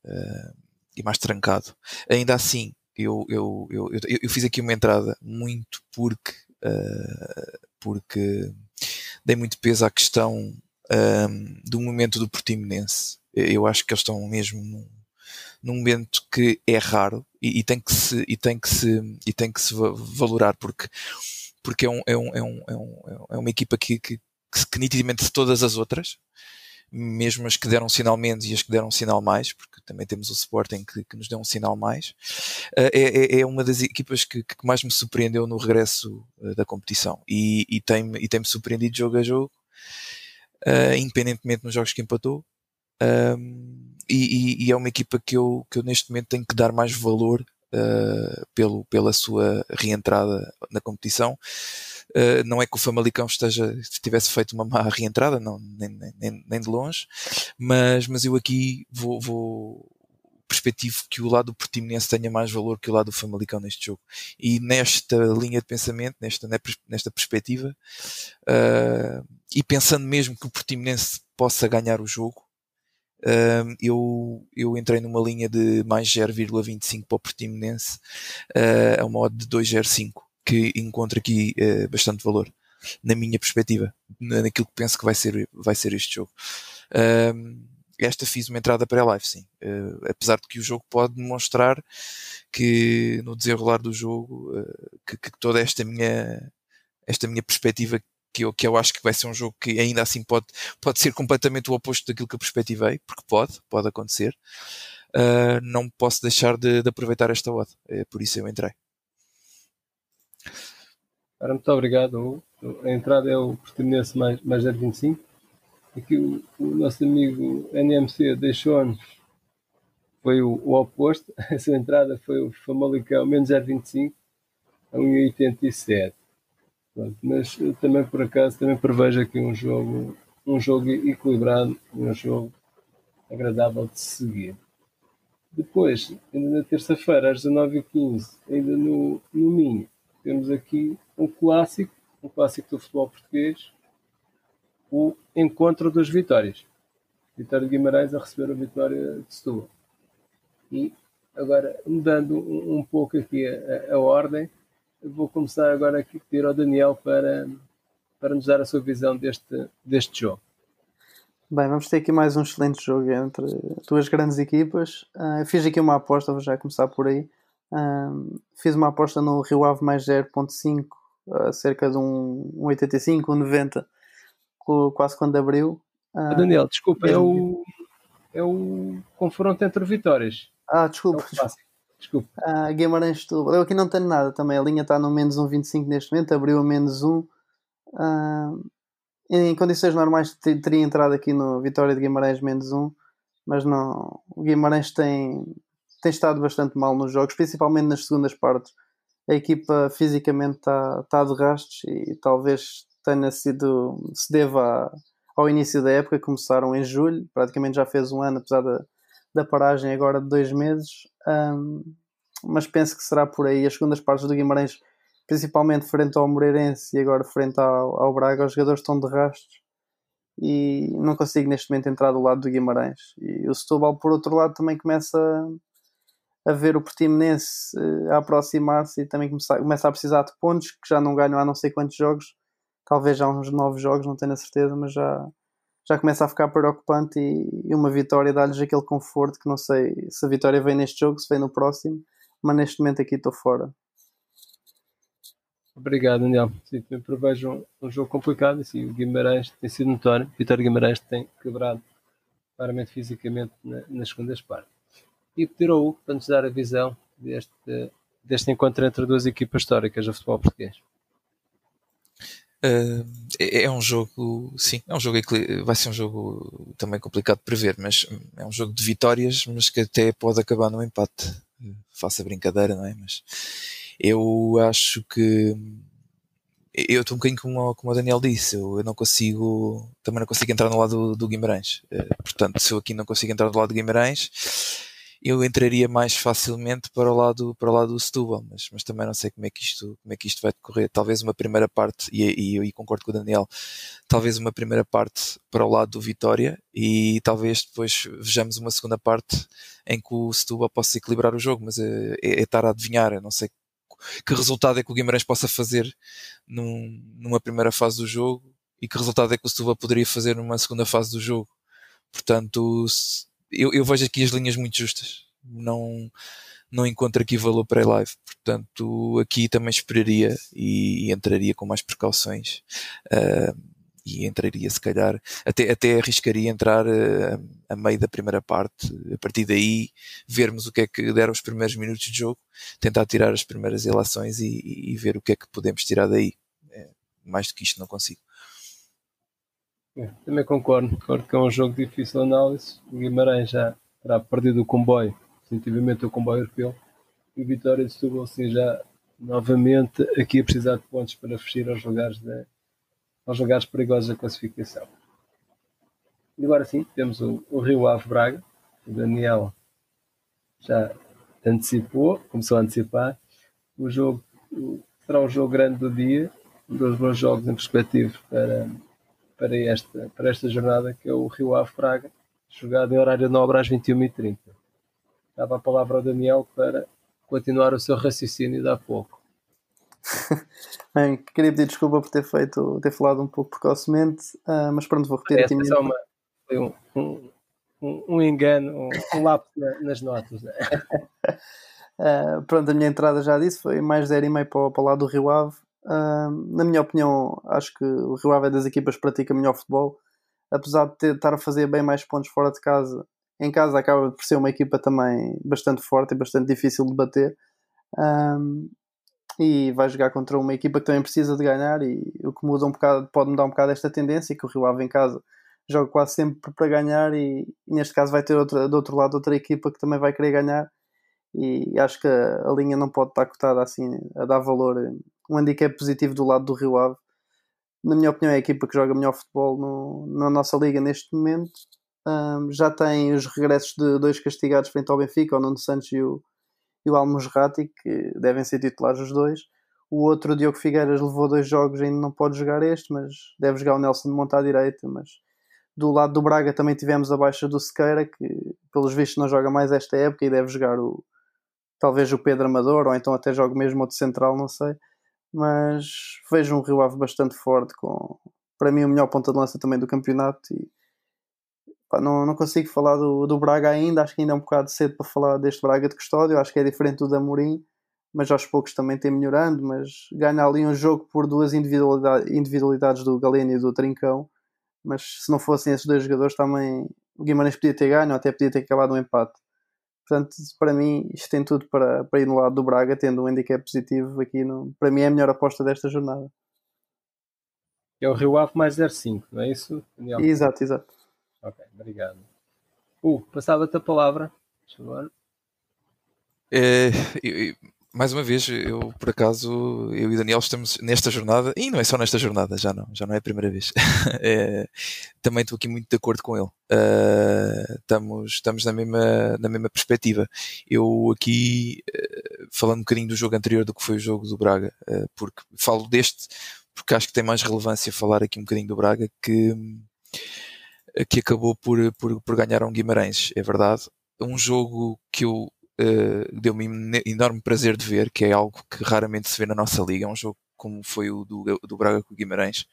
e mais trancado. Ainda assim, eu, eu, eu, eu, eu fiz aqui uma entrada muito porque, uh, porque dei muito peso à questão um, ehm, do momento do Portimonense. Eu acho que eles estão mesmo num, num momento que é raro e, e, tem que se e tem que se e tem que se valorar porque porque é um é um, é um, é, um, é uma equipa que, que, que nitidamente de todas as outras mesmo as que deram sinal menos e as que deram sinal mais, porque também temos o Sporting que, que nos deu um sinal mais, uh, é, é, uma das equipas que, que, mais me surpreendeu no regresso uh, da competição e, e tem-me e tem surpreendido jogo a jogo, uh, independentemente nos jogos que empatou. Um, e, e, e, é uma equipa que eu, que eu neste momento tenho que dar mais valor pelo, pela sua reentrada na competição Uh, não é que o Famalicão esteja, tivesse feito uma má reentrada, não, nem, nem, nem de longe, mas, mas eu aqui vou, vou perspectivo que o lado do Portimonense tenha mais valor que o lado do Famalicão neste jogo. E nesta linha de pensamento, nesta, nesta perspectiva, uh, e pensando mesmo que o Portimonense possa ganhar o jogo, uh, eu, eu entrei numa linha de mais 0,25 para o Portimonense uh, a uma odd de 2,05 que encontro aqui uh, bastante valor, na minha perspectiva, naquilo que penso que vai ser, vai ser este jogo. Uh, esta fiz uma entrada para a live, sim. Uh, apesar de que o jogo pode demonstrar que no desenrolar do jogo, uh, que, que, toda esta minha, esta minha perspectiva que eu, que eu acho que vai ser um jogo que ainda assim pode, pode ser completamente o oposto daquilo que eu perspectivei, porque pode, pode acontecer. Uh, não posso deixar de, de aproveitar esta odd, é por isso eu entrei. Ora, muito obrigado. A entrada é o Portimonense mais, mais 025. Aqui o, o nosso amigo NMC deixou-nos foi o, o, oposto. Essa entrada foi o Famalicão menos 0,25 a 1,87. Mas também por acaso também prevejo aqui um jogo, um jogo equilibrado, um jogo agradável de seguir. Depois, ainda na terça-feira, às 19h15, ainda no, no Minho, temos aqui um clássico, um clássico do futebol português, o encontro das vitórias. Vitória de Guimarães a receber a vitória de Setúbal. E agora, mudando um, um pouco aqui a, a, ordem, vou começar agora aqui a pedir ao Daniel para, para nos dar a sua visão deste, deste jogo. Bem, vamos ter aqui mais um excelente jogo entre duas grandes equipas. Uh, fiz aqui uma aposta, vou já começar por aí. Um, fiz uma aposta no Rio Ave mais 0.5, uh, cerca de um, um 85, um 90, quase quando abriu. Uh, Daniel, desculpa, é o, é o confronto entre vitórias. Ah, desculpa. É desculpa. Uh, Guimarães Setúbal. Eu aqui não tenho nada também. A linha está no menos 1,25 neste momento, abriu a menos 1. Uh, em condições normais teria entrado aqui no Vitória de Guimarães menos 1, mas não. O Guimarães tem, tem estado bastante mal nos jogos, principalmente nas segundas partes. A equipa fisicamente está, está de rastos e talvez tenha sido, se deva ao início da época, começaram em julho, praticamente já fez um ano, apesar da, da paragem agora de dois meses. Um, mas penso que será por aí. As segundas partes do Guimarães, principalmente frente ao Moreirense e agora frente ao, ao Braga, os jogadores estão de rastos e não consigo neste momento entrar do lado do Guimarães. E o Setúbal, por outro lado, também começa a ver o Portimonense uh, a aproximar-se e também começa, começa a precisar de pontos que já não ganham há não sei quantos jogos, talvez já uns novos jogos, não tenho a certeza, mas já, já começa a ficar preocupante e, e uma vitória dá-lhes aquele conforto que não sei se a vitória vem neste jogo, se vem no próximo, mas neste momento aqui estou fora. Obrigado, Daniel. Sim, também prevejo um, um, jogo complicado. E, sim, o Guimarães tem sido notório. Vitória Guimarães tem quebrado claramente fisicamente na, nas segundas partes. E pedir ao Hugo para nos dar a visão deste, deste encontro entre duas equipas históricas do futebol português. Uh, é, é um jogo, sim, é um jogo vai ser um jogo também complicado de prever, mas é um jogo de vitórias, mas que até pode acabar no empate. Faça brincadeira, não é? Mas eu acho que eu estou um bocadinho como, como o Daniel disse, eu, não consigo, também não consigo entrar no lado do, Guimarães. Uh, portanto, se eu aqui não consigo entrar do lado do Guimarães, eu entraria mais facilmente para o lado, para o lado do Setúbal, mas, mas também não sei como é que isto, como é que isto vai decorrer. Talvez uma primeira parte, e, e eu concordo com o Daniel, talvez uma primeira parte para o lado do Vitória e talvez depois vejamos uma segunda parte em que o Setúbal possa equilibrar o jogo, mas é, é, é estar a adivinhar, eu não sei que resultado é que o Guimarães possa fazer num, numa primeira fase do jogo e que resultado é que o Setúbal poderia fazer numa segunda fase do jogo. Portanto, eu, eu vejo aqui as linhas muito justas. Não, não encontro aqui valor para a live. Portanto, aqui também esperaria e, e entraria com mais precauções. Uh, e entraria se calhar, até, até arriscaria entrar uh, a meio da primeira parte, a partir daí vermos o que é que deram os primeiros minutos de jogo, tentar tirar as primeiras relações e, e ver o que é que podemos tirar daí. É, mais do que isto não consigo. É, também concordo, concordo que é um jogo difícil de análise. O Guimarães já terá perdido o comboio, definitivamente o comboio europeu, e o Vitória de Setúbal sim, já novamente aqui a precisar de pontos para fugir aos lugares de, aos lugares perigosos da classificação. E agora sim, temos o, o Rio Ave Braga, o Daniel já antecipou, começou a antecipar. O jogo será um jogo grande do dia, um dos bons jogos em perspectiva para, para, esta, para esta jornada, que é o Rio Ave Braga, jogado em horário nobre às 21h30. Dava a palavra ao Daniel para continuar o seu raciocínio de há pouco. Bem, queria pedir desculpa por ter feito, ter falado um pouco precocemente, uh, mas pronto, vou repetir aqui mesmo. Uma, foi um, um, um, um engano, um, lapso nas notas. Né? uh, pronto, a minha entrada já disse, foi mais 0,5 para, para o lado do Rio Ave. Uh, na minha opinião, acho que o Rio Ave é das equipas que pratica melhor futebol, apesar de ter, estar a fazer bem mais pontos fora de casa. Em casa acaba por ser uma equipa também bastante forte e bastante difícil de bater. Um, e vai jogar contra uma equipa que também precisa de ganhar e o que muda um bocado, pode mudar um bocado esta tendência que o Rio Ave em casa joga quase sempre para ganhar e, e, neste caso vai ter outra, do outro lado outra equipa que também vai querer ganhar e acho que a, a linha não pode estar cotada assim a dar valor um handicap positivo do lado do Rio Ave na minha opinião é a equipa que joga melhor futebol no, na nossa liga neste momento um, já tem os regressos de dois castigados frente ao Benfica, o Nuno Santos e o e o que devem ser titulares os dois. O outro, o Diogo Figueiras, levou dois jogos ainda não pode jogar este, mas deve jogar o Nelson de monta à direita. Mas do lado do Braga também tivemos a baixa do Sequeira, que pelos vistos não joga mais esta época e deve jogar o talvez o Pedro Amador, ou então até joga mesmo outro central, não sei. Mas vejo um Rio Ave bastante forte, com para mim o melhor ponta de lança também do campeonato e Pá, não, não consigo falar do, do Braga ainda, acho que ainda é um bocado cedo para falar deste Braga de Custódio, acho que é diferente do da Amorim, mas aos poucos também tem melhorando, mas ganha ali um jogo por duas individualidades, individualidades do Galeno e do Trincão, mas se não fossem esses dois jogadores também o Guimarães podia ter ganho, ou até podia ter acabado um empate. Portanto, para mim, isto tem tudo para, para ir no lado do Braga, tendo um handicap positivo aqui. No, para mim, é a melhor aposta desta jornada. É o Rio Ave mais 0,5, não é isso, Daniel? Exato, exato. Ok, obrigado. Uh, passava-te a palavra. Por é, mais uma vez, eu por acaso, eu e Daniel estamos nesta jornada, e não é só nesta jornada, já não, já não é a primeira vez. é, também estou aqui muito de acordo com ele. Uh, estamos, estamos na mesma, na mesma perspectiva. Eu aqui, uh, falando um bocadinho do jogo anterior do que foi o jogo do Braga, uh, porque falo deste, porque acho que tem mais relevância falar aqui um bocadinho do Braga, que que acabou por, por, por ganhar um Guimarães, é verdade. Um jogo que eu uh, deu-me enorme prazer de ver, que é algo que raramente se vê na nossa liga, é um jogo como foi o do, do Braga com o Guimarães.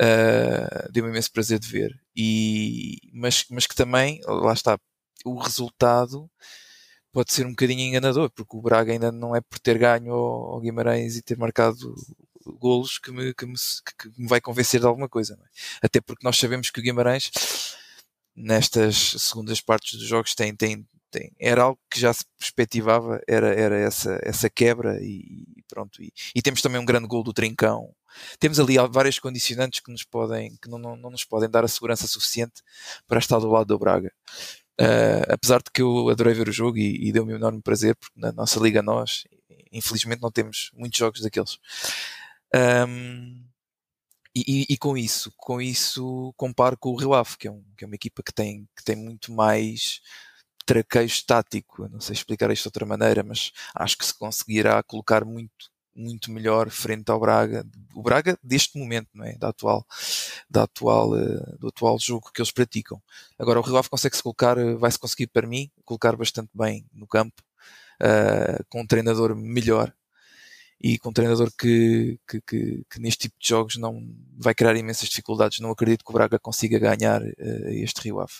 Uh, deu-me imenso prazer de ver. E, mas, mas que também, lá está, o resultado pode ser um bocadinho enganador, porque o Braga ainda não é por ter ganho ao, Guimarães e ter marcado golos que me, que me, que me vai convencer de alguma coisa. É? Até porque nós sabemos que o Guimarães, nestas segundas partes dos jogos, tem, tem, tem, era algo que já se perspectivava, era, era essa, essa quebra e, e pronto. E, e, temos também um grande gol do Trincão. Temos ali várias condicionantes que, nos podem, que não, não, não nos podem dar a segurança suficiente para estar do lado do Braga. Uh, apesar de que eu adorei ver o jogo e, e deu-me um enorme prazer, porque na nossa liga nós, infelizmente, não temos muitos jogos daqueles. Um, e, e, com isso, com isso comparo com o Rio Ave, que é, um, que é uma equipa que tem, que tem muito mais traquejo tático. Eu não sei explicar isto de outra maneira, mas acho que se conseguirá colocar muito muito melhor frente ao Braga, o Braga deste momento, não é? Da atual, da atual, uh, do atual jogo que eles praticam. Agora o Rio Ave consegue se colocar, uh, vai se conseguir para mim colocar bastante bem no campo, uh, com um treinador melhor e com um treinador que, que, que, que, neste tipo de jogos não vai criar imensas dificuldades. Não acredito que o Braga consiga ganhar este Rio Ave.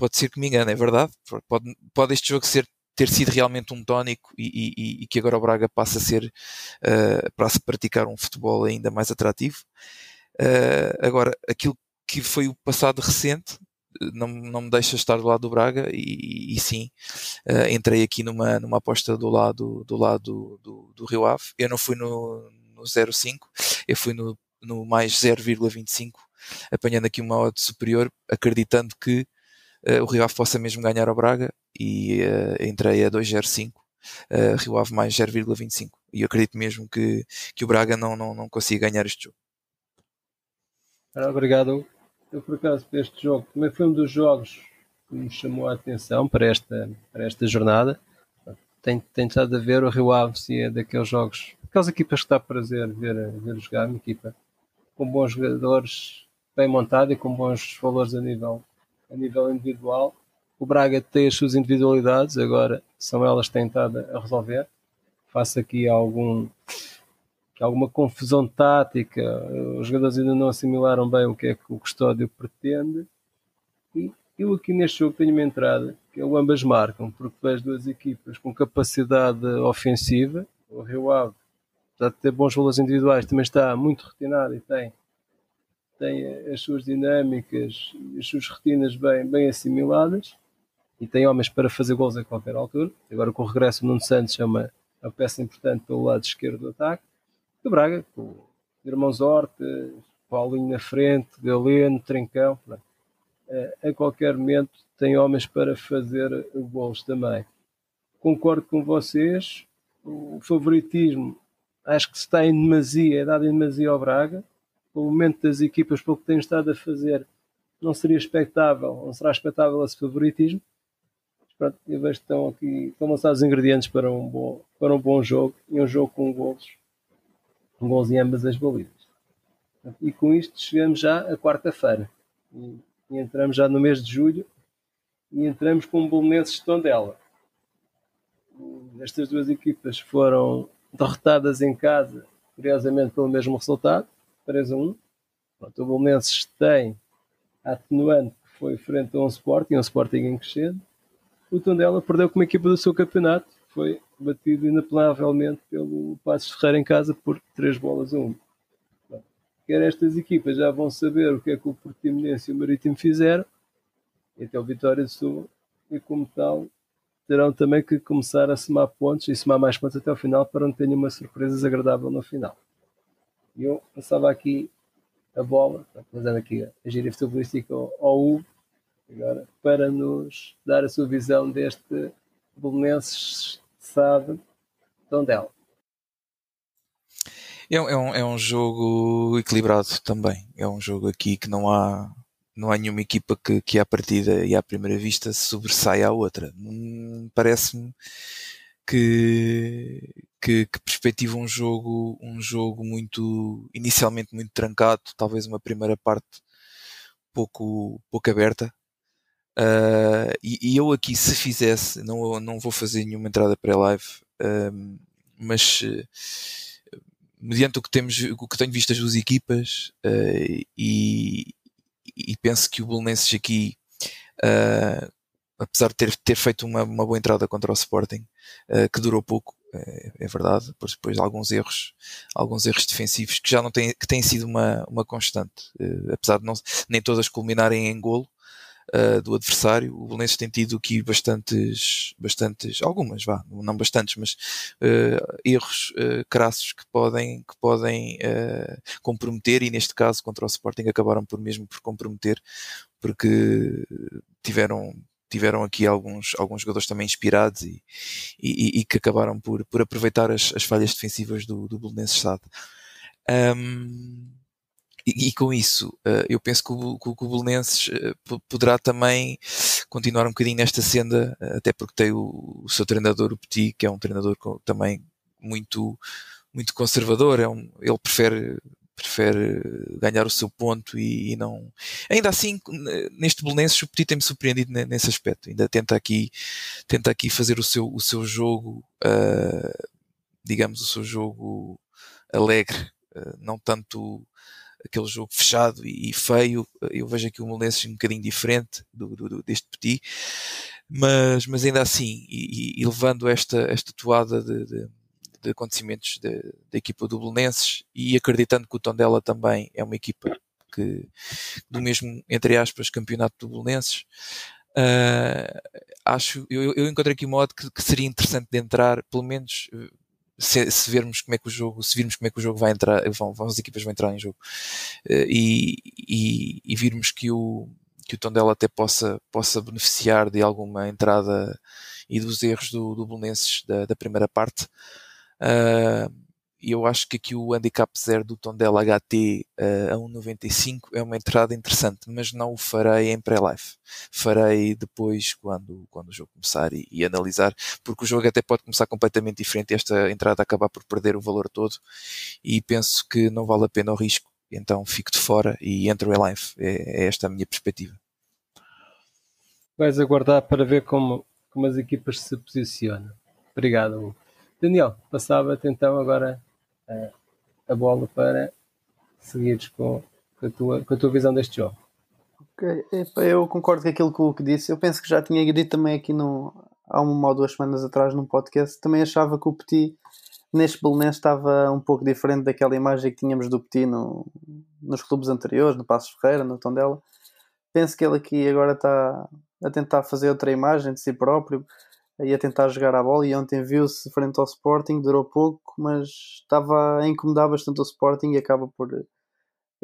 Pode ser que me engane, é verdade. Pode, pode este jogo ser ter sido realmente um tónico e, e, e que agora o Braga passa a ser uh, para se praticar um futebol ainda mais atrativo. Uh, agora, aquilo que foi o passado recente não, não me deixa estar do lado do Braga e, e sim, uh, entrei aqui numa, numa aposta do lado do, lado do, do Rio Ave. Eu não fui no, no 0,5, eu fui no, no mais 0,25, apanhando aqui uma odd superior, acreditando que o Rio Ave possa mesmo ganhar ao Braga e uh, entrei a 2,05, uh, Rio Ave mais 0,25 e eu acredito mesmo que, que o Braga não, não, não consiga ganhar este jogo. Obrigado. Eu, por acaso, para este jogo, também foi um dos jogos que me chamou a atenção para esta, para esta jornada. Tenho, tenho estado a ver o Rio Ave se é daqueles jogos, aquelas equipas que dá prazer ver, ver jogar, uma equipa com bons jogadores, bem montada e com bons valores a nível a nível individual. O Braga tem as suas individualidades, agora são elas estado a resolver. Faço aqui algum, alguma confusão tática, os jogadores ainda não assimilaram bem o que é que o Custódio pretende. E eu aqui neste jogo tenho uma entrada, que é ambas marcam, porque vejo duas equipas com capacidade ofensiva. O Rio Ave, apesar de ter bons valores individuais, também está muito retinado e tem tem as suas dinâmicas, as suas rotinas bem, bem assimiladas e tem homens para fazer gols a qualquer altura. Agora com o regresso do Nuno Santos é uma, uma peça importante pelo lado esquerdo do ataque. O Braga, com irmãos Horta, Paulinho na frente, Galeno, Trincão, a qualquer momento tem homens para fazer gols também. Concordo com vocês, o favoritismo acho que se está em demasia, é dado em demasia ao Braga, o momento das equipas, pelo que têm estado a fazer, não seria expectável, não será expectável esse favoritismo. Pronto, eu vejo que estão aqui, estão lançados os ingredientes para um bom, para um bom jogo e um jogo com gols, com gols em ambas as balizas. E com isto chegamos já à quarta-feira e, e, entramos já no mês de julho e entramos com o Bolonenses de Tondela. Estas duas equipas foram derrotadas em casa, curiosamente pelo mesmo resultado, 3 a 1. Pronto, o Bolonenses tem a atenuante que foi frente a um Sporting, um Sporting em crescendo. O Tondela perdeu como equipa do seu campeonato, foi batido inapelavelmente pelo Passos Ferreira em casa por 3 bolas a 1. Pronto. Quer estas equipas já vão saber o que é que o Portimonense e o Marítimo fizeram, e até o Vitória de Sul, e como tal terão também que começar a somar pontos e somar mais pontos até o final para não ter nenhuma surpresa desagradável no final. E eu passava aqui a bola, fazendo aqui a gíria futebolística ao, Hugo, agora, para nos dar a sua visão deste Belenenses Sade Tondela. É, é, um, é um jogo equilibrado também. É um jogo aqui que não há não há nenhuma equipa que, que à partida e à primeira vista sobressaia à outra. Hum, parece-me que, que, que perspectiva um jogo, um jogo muito, inicialmente muito trancado, talvez uma primeira parte pouco, pouco aberta. Uh, e, e, eu aqui, se fizesse, não, não vou fazer nenhuma entrada pré-live, uh, mas uh, mediante o que, temos, o que tenho visto das duas equipas, e, e, penso que o Belenenses aqui, apesar de ter, ter feito uma, uma boa entrada contra o Sporting, que durou pouco, é, é, verdade, depois, depois alguns erros, alguns erros defensivos que já não têm, que têm sido uma, uma constante, apesar de não, nem todas culminarem em golo, uh, do adversário. O Belenenses tem tido aqui bastantes, bastantes, algumas, vá, não bastantes, mas uh, erros uh, crassos que podem, que podem comprometer e neste caso contra o Sporting acabaram por mesmo por comprometer porque tiveram tiveram aqui alguns, alguns jogadores também inspirados e, e, e que acabaram por, por aproveitar as, as falhas defensivas do, do Belenenses Estado. Um, e, e, com isso, uh, eu penso que o, que, o Belenenses uh, poderá também continuar um bocadinho nesta senda, uh, até porque tem o, o, seu treinador, o Petit, que é um treinador também muito, muito conservador. É um, ele prefere, prefere ganhar o seu ponto e, e não. Ainda assim, neste Belenenses, o Petit tem-me surpreendido nesse aspecto. Ainda tenta aqui, tenta aqui fazer o seu, o seu jogo, digamos, o seu jogo alegre, não tanto aquele jogo fechado e, feio. Eu vejo aqui o Molenenses um bocadinho diferente do, do, deste Petit, mas, mas ainda assim, e, e levando esta, esta toada de, de, de acontecimentos da equipa do Belenenses e acreditando que o Tondela também é uma equipa que, do mesmo, entre aspas, campeonato do Belenenses, uh, acho, eu, eu encontrei aqui um modo que, que, seria interessante de entrar, pelo menos se, se, vermos como é que o jogo, se virmos como é que o jogo vai entrar, vão, vão as equipas vão entrar em jogo uh, e, e, e, virmos que o que o Tondela até possa possa beneficiar de alguma entrada e dos erros do, do Belenenses da, da primeira parte. Uh, e eu acho que aqui o handicap 0 do Tondela HT uh, a 1,95 é uma entrada interessante, mas não o farei em pré-live. Farei depois quando, quando o jogo começar e, e, analisar, porque o jogo até pode começar completamente diferente e esta entrada acabar por perder o valor todo e penso que não vale a pena o risco, então fico de fora e entro em live. É, é esta a minha perspectiva. Vais aguardar para ver como, como as equipas se posicionam. Obrigado. Daniel, passava-te então agora a bola para seguires com, com, a tua, com a tua visão deste jogo. Ok, Epa, eu concordo com aquilo que o que disse. Eu penso que já tinha dito também aqui no, há uma ou duas semanas atrás num podcast. Também achava que o Petit neste Belenenses estava um pouco diferente daquela imagem que tínhamos do Petit no, nos clubes anteriores, no Passos Ferreira, no Tondela. Penso que ele aqui agora está a tentar fazer outra imagem de si próprio a tentar jogar a bola e ontem viu-se frente ao Sporting, durou pouco, mas estava a incomodar bastante o Sporting e acaba por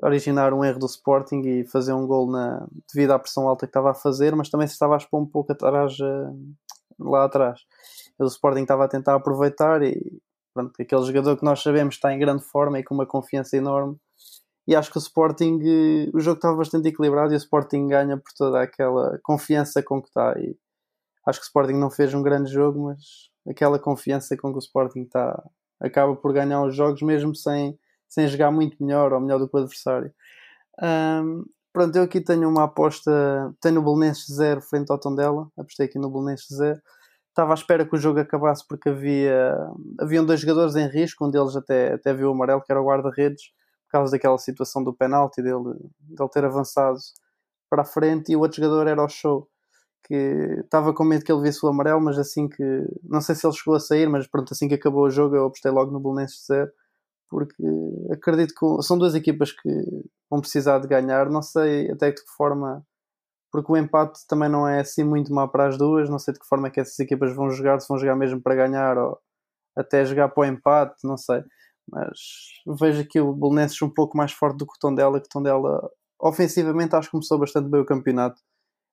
originar um erro do Sporting e fazer um gol na, devido à pressão alta que estava a fazer, mas também se estava a expor um pouco atrás, eh, lá atrás. O Sporting estava a tentar aproveitar e pronto, aquele jogador que nós sabemos está em grande forma e com uma confiança enorme. E acho que o Sporting, eh, o jogo estava bastante equilibrado e o Sporting ganha por toda aquela confiança com que está. E acho que o Sporting não fez um grande jogo, mas aquela confiança com que o Sporting está acaba por ganhar os jogos mesmo sem, sem jogar muito melhor ou melhor do que o adversário. Um, pronto, eu aqui tenho uma aposta, tenho o Belenenses 0 frente ao Tondela, apostei aqui no Belenenses 0. Estava à espera que o jogo acabasse porque havia haviam dois jogadores em risco, um deles até, até viu o amarelo, que era o guarda-redes, por causa daquela situação do penalti, dele, dele ter avançado para a frente, e o outro jogador era o show que estava com medo que ele visse o amarelo, mas assim que não sei se ele chegou a sair, mas pronto, assim que acabou o jogo eu apostei logo no Belenenses 0 porque acredito que são duas equipas que vão precisar de ganhar, não sei até de que forma porque o empate também não é assim muito má para as duas, não sei de que forma é que essas equipas vão jogar, se vão jogar mesmo para ganhar ou até jogar para o empate, não sei. Mas vejo aqui o Belenenses um pouco mais forte do que o Tondela, que o Tondela ofensivamente acho que começou bastante bem o campeonato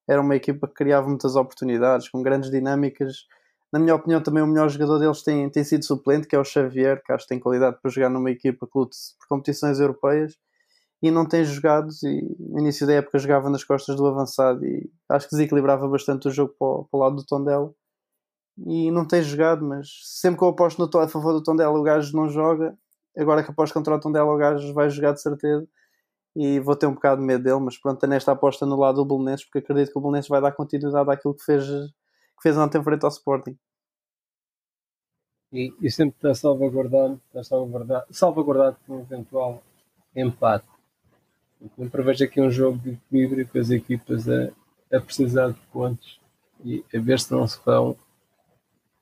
era uma equipa que criava muitas oportunidades, com grandes dinâmicas. Na minha opinião, também o melhor jogador deles tem, tem sido suplente, que é o Xavier, que acho que tem qualidade para jogar numa equipa que lute por competições europeias e não tem jogado. E no início da época jogava nas costas do avançado e acho que desequilibrava bastante o jogo para o, para o lado do Tondela. E não tem jogado, mas sempre que eu aposto no, a favor do Tondela, o gajo não joga. Agora que aposto contra o Tondela, o gajo vai jogar de certeza e vou ter um bocado de medo dele, mas pronto, nesta aposta no lado do Belenenses, porque acredito que o Belenenses vai dar continuidade àquilo que fez, que fez ontem frente ao Sporting. E, e sempre está salvaguardado, está salvaguardado, salvaguardado por um eventual empate. Não prevejo aqui um jogo de equilíbrio com as equipas a, a precisar de pontos e a ver se não se vão,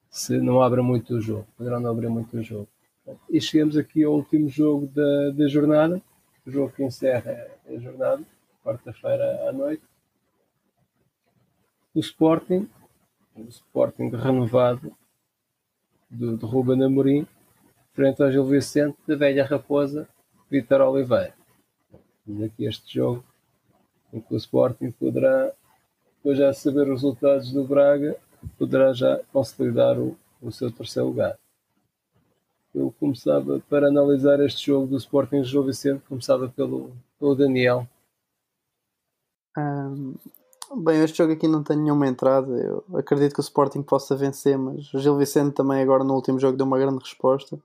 se não abre muito o jogo. Poderão não abrir muito o jogo. E chegamos aqui ao último jogo da, da jornada, o jogo que encerra a jornada, quarta-feira à noite. O Sporting, o Sporting renovado do, do Ruben Amorim, frente ao Gil Vicente da velha raposa Vitor Oliveira. E aqui este jogo em que o Sporting poderá, depois já saber os resultados do Braga, poderá já consolidar o, o seu terceiro lugar eu começava para analisar este jogo do Sporting Gil Vicente, começava pelo, pelo Daniel. Um, bem, este jogo aqui não tem nenhuma entrada. Eu acredito que o Sporting possa vencer, mas o Gil Vicente também agora no último jogo deu uma grande resposta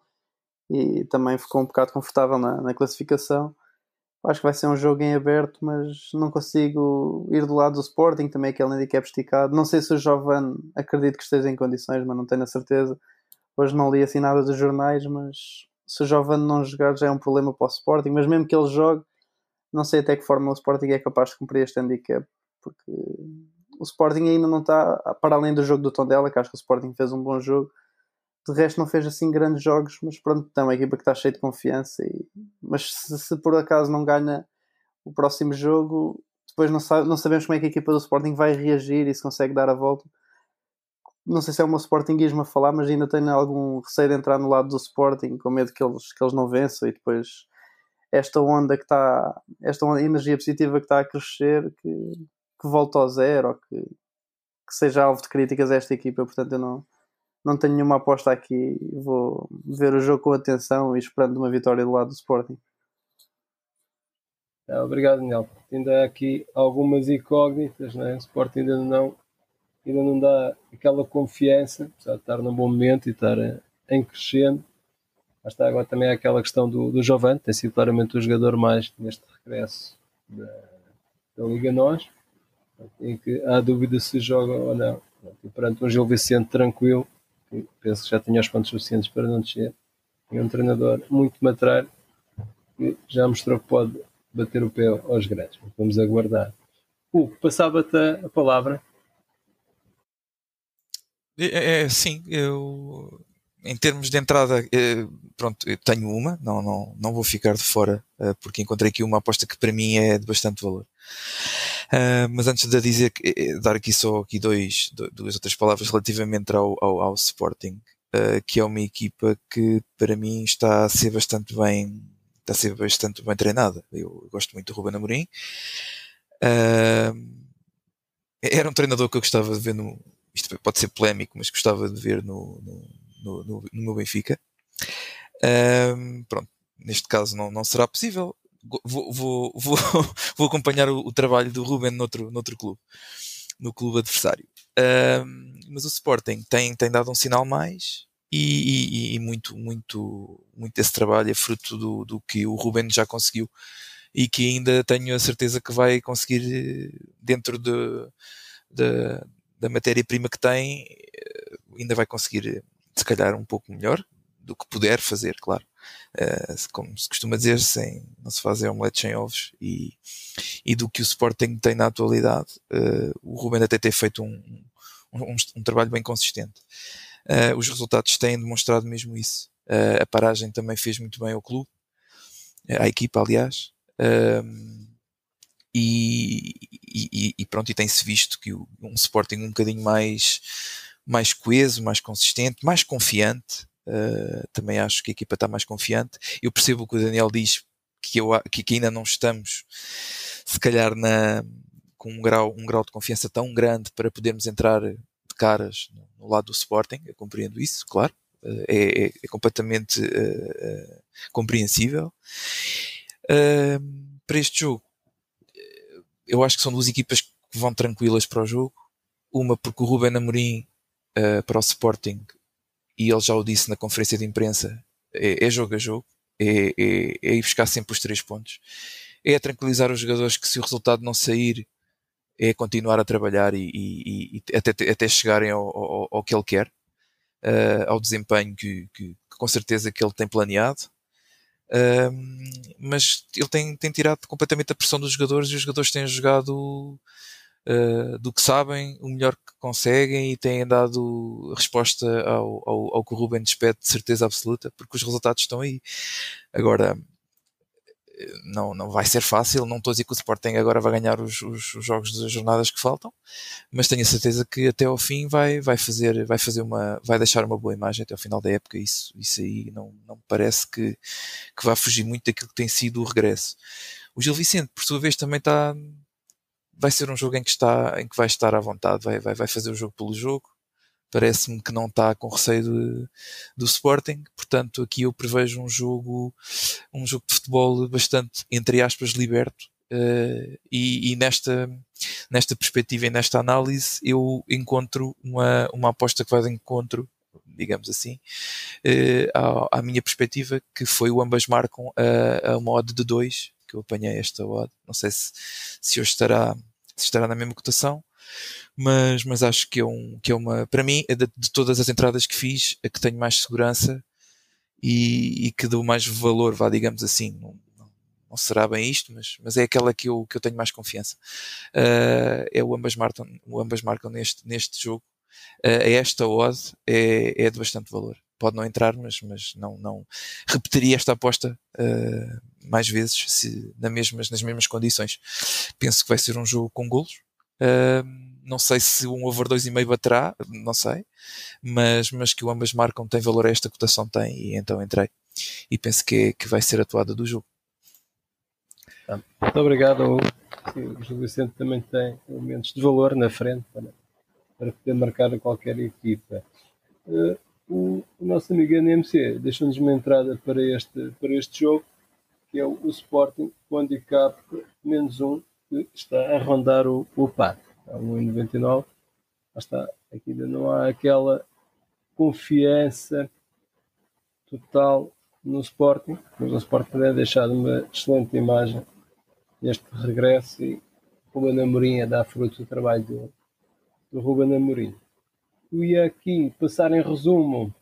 e também ficou um bocado confortável na, na classificação. Acho que vai ser um jogo em aberto, mas não consigo ir do lado do Sporting, também aquele handicap esticado. Não sei se o Jovan acredito que esteja em condições, mas não tenho a certeza Hoje não li assim nada dos jornais, mas se o Giovanni não jogar já é um problema para o Sporting. Mas mesmo que ele jogue, não sei até que forma o Sporting é capaz de cumprir este handicap, porque o Sporting ainda não está, para além do jogo do Tondela, que acho que o Sporting fez um bom jogo. De resto, não fez assim grandes jogos, mas pronto, é uma equipa que está cheia de confiança. E... Mas se, se, por acaso não ganha o próximo jogo, depois não, sabe, não sabemos como é que a equipa do Sporting vai reagir e se consegue dar a volta não sei se é meu Sportingismo a falar, mas ainda tenho algum receio de entrar no lado do Sporting, com medo que eles, que eles não vençam e depois esta onda que está, esta onda, energia positiva que está a crescer, que, que volta ao zero, ou que, que seja alvo de críticas a esta equipa, portanto eu não, não tenho nenhuma aposta aqui, vou ver o jogo com atenção e esperando uma vitória do lado do Sporting. Obrigado, Daniel. Ainda há aqui algumas incógnitas, né? o Sporting ainda não ainda não dá aquela confiança, apesar de estar num bom momento e estar em crescendo. Mas está agora também aquela questão do, do Giovanni, tem sido claramente o jogador mais neste regresso da, da Liga Nós, em que há dúvida se joga ou não. E perante um Gil Vicente tranquilo, penso que já tinha os pontos suficientes para não descer, e um treinador muito matreiro, que já mostrou que pode bater o pé aos grandes. Vamos aguardar. Hugo, passava-te a palavra é, é, sim, eu em termos de entrada, é, pronto, eu tenho uma, não, não, não vou ficar de fora, é, porque encontrei aqui uma aposta que para mim é de bastante valor. Uh, mas antes de dizer, é, dar aqui só aqui dois, duas outras palavras relativamente ao, ao, ao Sporting, que é uma equipa que para mim está a ser bastante bem, está a ser bastante bem treinada. Eu gosto muito do Ruben Amorim. Era um treinador que eu gostava de ver no, isto pode ser polémico, mas gostava de ver no, no, no, no, meu Benfica. Um, pronto, neste caso não, não será possível. Vou, vou, vou, vou acompanhar o, o, trabalho do Ruben noutro, noutro clube, no clube adversário. Um, mas o Sporting tem, tem dado um sinal mais e, e, e, muito, muito, muito desse trabalho é fruto do, do que o Ruben já conseguiu e que ainda tenho a certeza que vai conseguir dentro de, de, da matéria-prima que tem, eh, ainda vai conseguir, se calhar, um pouco melhor do que puder fazer, claro. Uh, como se costuma dizer, sem, não se faz é omelete sem ovos e, e do que o Sporting tem na atualidade, uh, o Ruben até tem feito um, um, um trabalho bem consistente. Os resultados têm demonstrado mesmo isso. a paragem também fez muito bem ao clube, à equipa, aliás. E, e, e, pronto, e tem-se visto que um Sporting um bocadinho mais, mais coeso, mais consistente, mais confiante. Uh, também acho que a equipa está mais confiante. Eu percebo o que o Daniel diz, que, eu, que, que ainda não estamos, se calhar, na, com um grau, um grau de confiança tão grande para podermos entrar de caras no, no lado do Sporting. Eu compreendo isso, claro. Uh, é, é, é, completamente uh, compreensível. para este jogo, eu acho que são duas equipas que vão tranquilas para o jogo. Uma porque o Ruben Amorim uh, para o Sporting, e ele já o disse na conferência de imprensa, é, é jogo a jogo, é, é, é, ir buscar sempre os três pontos. é tranquilizar os jogadores que se o resultado não sair é continuar a trabalhar e, e, e até, até chegarem ao, ao, ao, que ele quer, uh, ao desempenho que, que, que, com certeza que ele tem planeado. Mas ele tem, tem tirado completamente a pressão dos jogadores e os jogadores têm jogado uh, do que sabem, o melhor que conseguem e têm dado resposta ao, ao, ao que o Ruben despede de certeza absoluta, porque os resultados estão aí. Agora, não, não vai ser fácil. Não estou a dizer que o Sporting agora vai ganhar os, os, os, jogos das jornadas que faltam, mas tenho a certeza que até ao fim vai, vai fazer, vai fazer uma, vai deixar uma boa imagem até ao final da época. Isso, isso aí não, não me parece que, que vai fugir muito daquilo que tem sido o regresso. O Gil Vicente, por sua vez, também está, vai ser um jogo em que está, em que vai estar à vontade, vai, vai, vai fazer o jogo pelo jogo parece-me que não está com receio de, do Sporting, portanto aqui eu prevejo um jogo, um jogo de futebol bastante, entre aspas, liberto. Uh, e, e, nesta, nesta perspectiva e nesta análise eu encontro uma, uma aposta que vai de encontro, digamos assim, uh, à, à, minha perspectiva, que foi o ambas marcam a, a uma odd de 2, que eu apanhei esta odd. Não sei se, se hoje estará, se estará na mesma cotação, mas, mas acho que é, um, que é uma, para mim, é de, de todas as entradas que fiz, a que tenho mais segurança e, e que dou mais valor, vá, digamos assim. Não, não, será bem isto, mas, mas é aquela que eu, que eu tenho mais confiança. Uh, é o ambas marcam, o ambas marcam neste, neste jogo. Uh, esta odd é, é de bastante valor. Pode não entrar, mas, mas não, não repetiria esta aposta uh, mais vezes se, na mesmas, nas mesmas condições. Penso que vai ser um jogo com golos. Uh, não sei se um over 2,5 baterá, não sei, mas, mas que o ambas marcam tem valor esta cotação tem, e então entrei. E penso que, que vai ser a toada do jogo. Muito obrigado. O Gil Vicente também tem elementos de valor na frente para, para poder marcar qualquer equipa. Uh, o, o, nosso amigo NMC deixou-nos uma entrada para este, para este jogo, que é o, o Sporting, com handicap menos um, que está a rondar o, o pato a 1,99. Está, aqui ainda não há aquela confiança total no Sporting, mas o Sporting tem deixado uma excelente imagem neste regresso e o Ruben Amorim a dar frutos do trabalho do, do Ruben Amorim. Eu ia aqui passar em resumo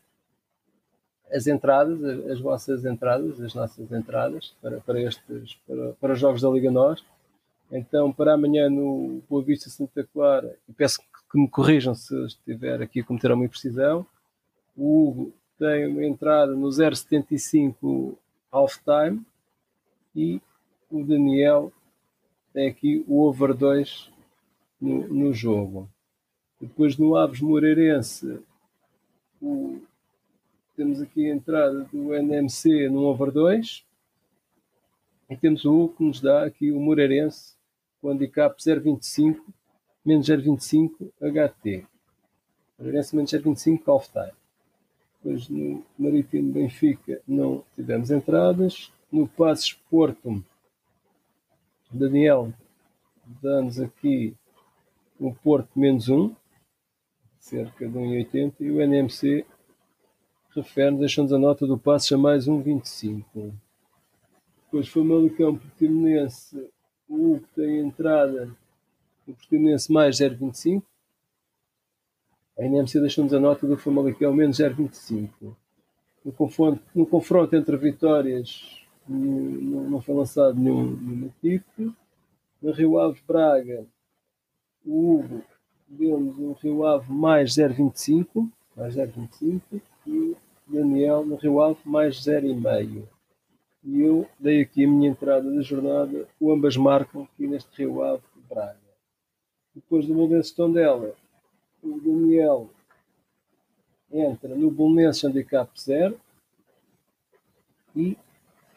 as entradas, as vossas entradas, as nossas entradas para, para estes para, para os jogos da Liga Nós. Então, para amanhã no Boa Vista Santa Clara, e peço que me corrijam se estiver aqui a cometer alguma imprecisão, o Hugo tem uma entrada no 0,75 half-time e o Daniel tem aqui o over 2 no, no jogo. Depois no Aves Moreirense, o, temos aqui a entrada do NMC no over 2 e temos o Hugo que nos dá aqui o Moreirense com handicap 0,25 menos 0,25 HT. Moreirense menos 0,25 half-time. Depois no Marítimo Benfica não tivemos entradas. No Passos Porto, Daniel dá-nos aqui o Porto menos 1, cerca de 1,80 e o NMC refere-nos, a nota do Passos a mais 1,25. Depois foi Malicão Portimonense o Hugo tem entrada no Portimonense mais 0,25. A NMC deixou-nos a nota do Famalicão menos 0,25. No confronto, no confronto entre vitórias não, não foi lançado nenhum, nenhum equipe. No Rio Ave Braga, o Hugo deu-nos um Rio Ave mais 0,25, mais 0,25 e o Daniel no Rio Ave mais 0,5 e eu dei aqui a minha entrada da jornada, o ambas marcam aqui neste Rio Ave Braga. Depois do Bolonense Tondela, o Daniel entra no Bolonense Handicap 0 e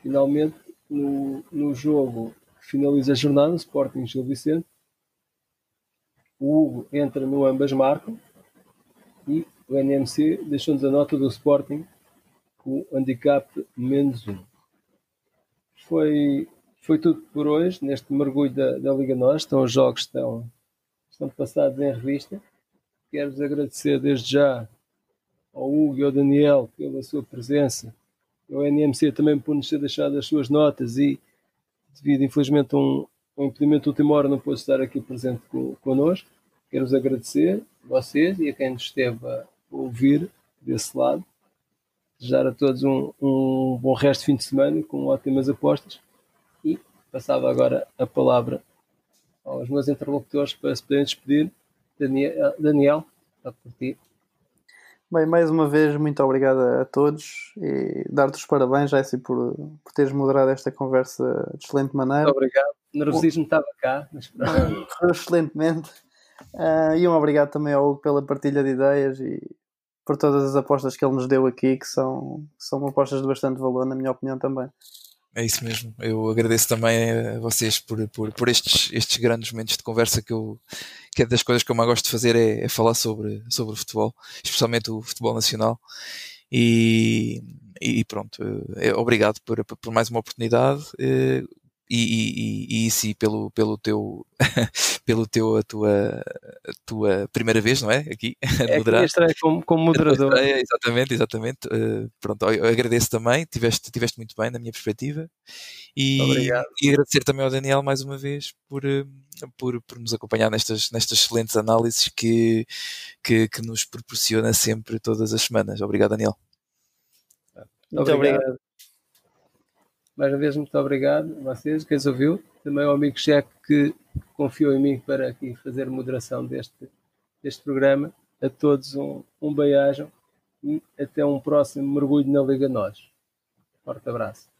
finalmente no, no jogo que finaliza a jornada, Sporting Gil Vicente, o Hugo entra no ambas marcam e o NMC deixou-nos a nota do Sporting com handicap menos 1 foi, foi tudo por hoje, neste mergulho da, da Liga Nós. Estão os jogos estão, estão passados em revista. Quero-vos agradecer desde já ao Hugo e ao Daniel pela sua presença, ao NMC também por nos ter deixado as suas notas e devido infelizmente a um, um impedimento de última hora, não pôde estar aqui presente com, connosco. Quero-vos agradecer, vocês e a quem nos esteve a ouvir desse lado. Desejar a todos um, um bom resto de fim de semana com ótimas apostas e passava agora a palavra aos meus interlocutores para se poderem despedir. Daniel, Daniel está por ti. Bem, mais uma vez, muito obrigado a todos e dar-te os parabéns, Jesse, por, por teres moderado esta conversa de excelente maneira. Muito obrigado. O nervosismo estava cá, mas excelentemente. Uh, e um obrigado também ao Hugo pela partilha de ideias e por todas as apostas que ele nos deu aqui, que são, são apostas de bastante valor, na minha opinião também. É isso mesmo. Eu agradeço também a vocês por, por, por estes, estes grandes momentos de conversa que eu que é das coisas que eu mais gosto de fazer é, é falar sobre, sobre futebol, especialmente o futebol nacional. E, e pronto, obrigado por, por mais uma oportunidade. E, e, e sim pelo, pelo teu pelo teu a tua, a tua primeira vez, não é? Aqui é como, como moderador. Estreia, exatamente, exatamente. Uh, pronto, eu agradeço também, tiveste, tiveste muito bem na minha perspectiva e, Obrigado. e agradecer também ao Daniel mais uma vez por, eh, por, por nos acompanhar nestas, nestas excelentes análises que, que, que nos proporciona sempre todas as semanas. Obrigado, Daniel. Muito obrigado. obrigado. Mais uma vez, muito obrigado a vocês, quem os ouviu. Também ao amigo Cheque que confiou em mim para aqui fazer moderação deste, deste programa. A todos um, um bem-ajam e até um próximo mergulho na Liga Nós. Forte abraço.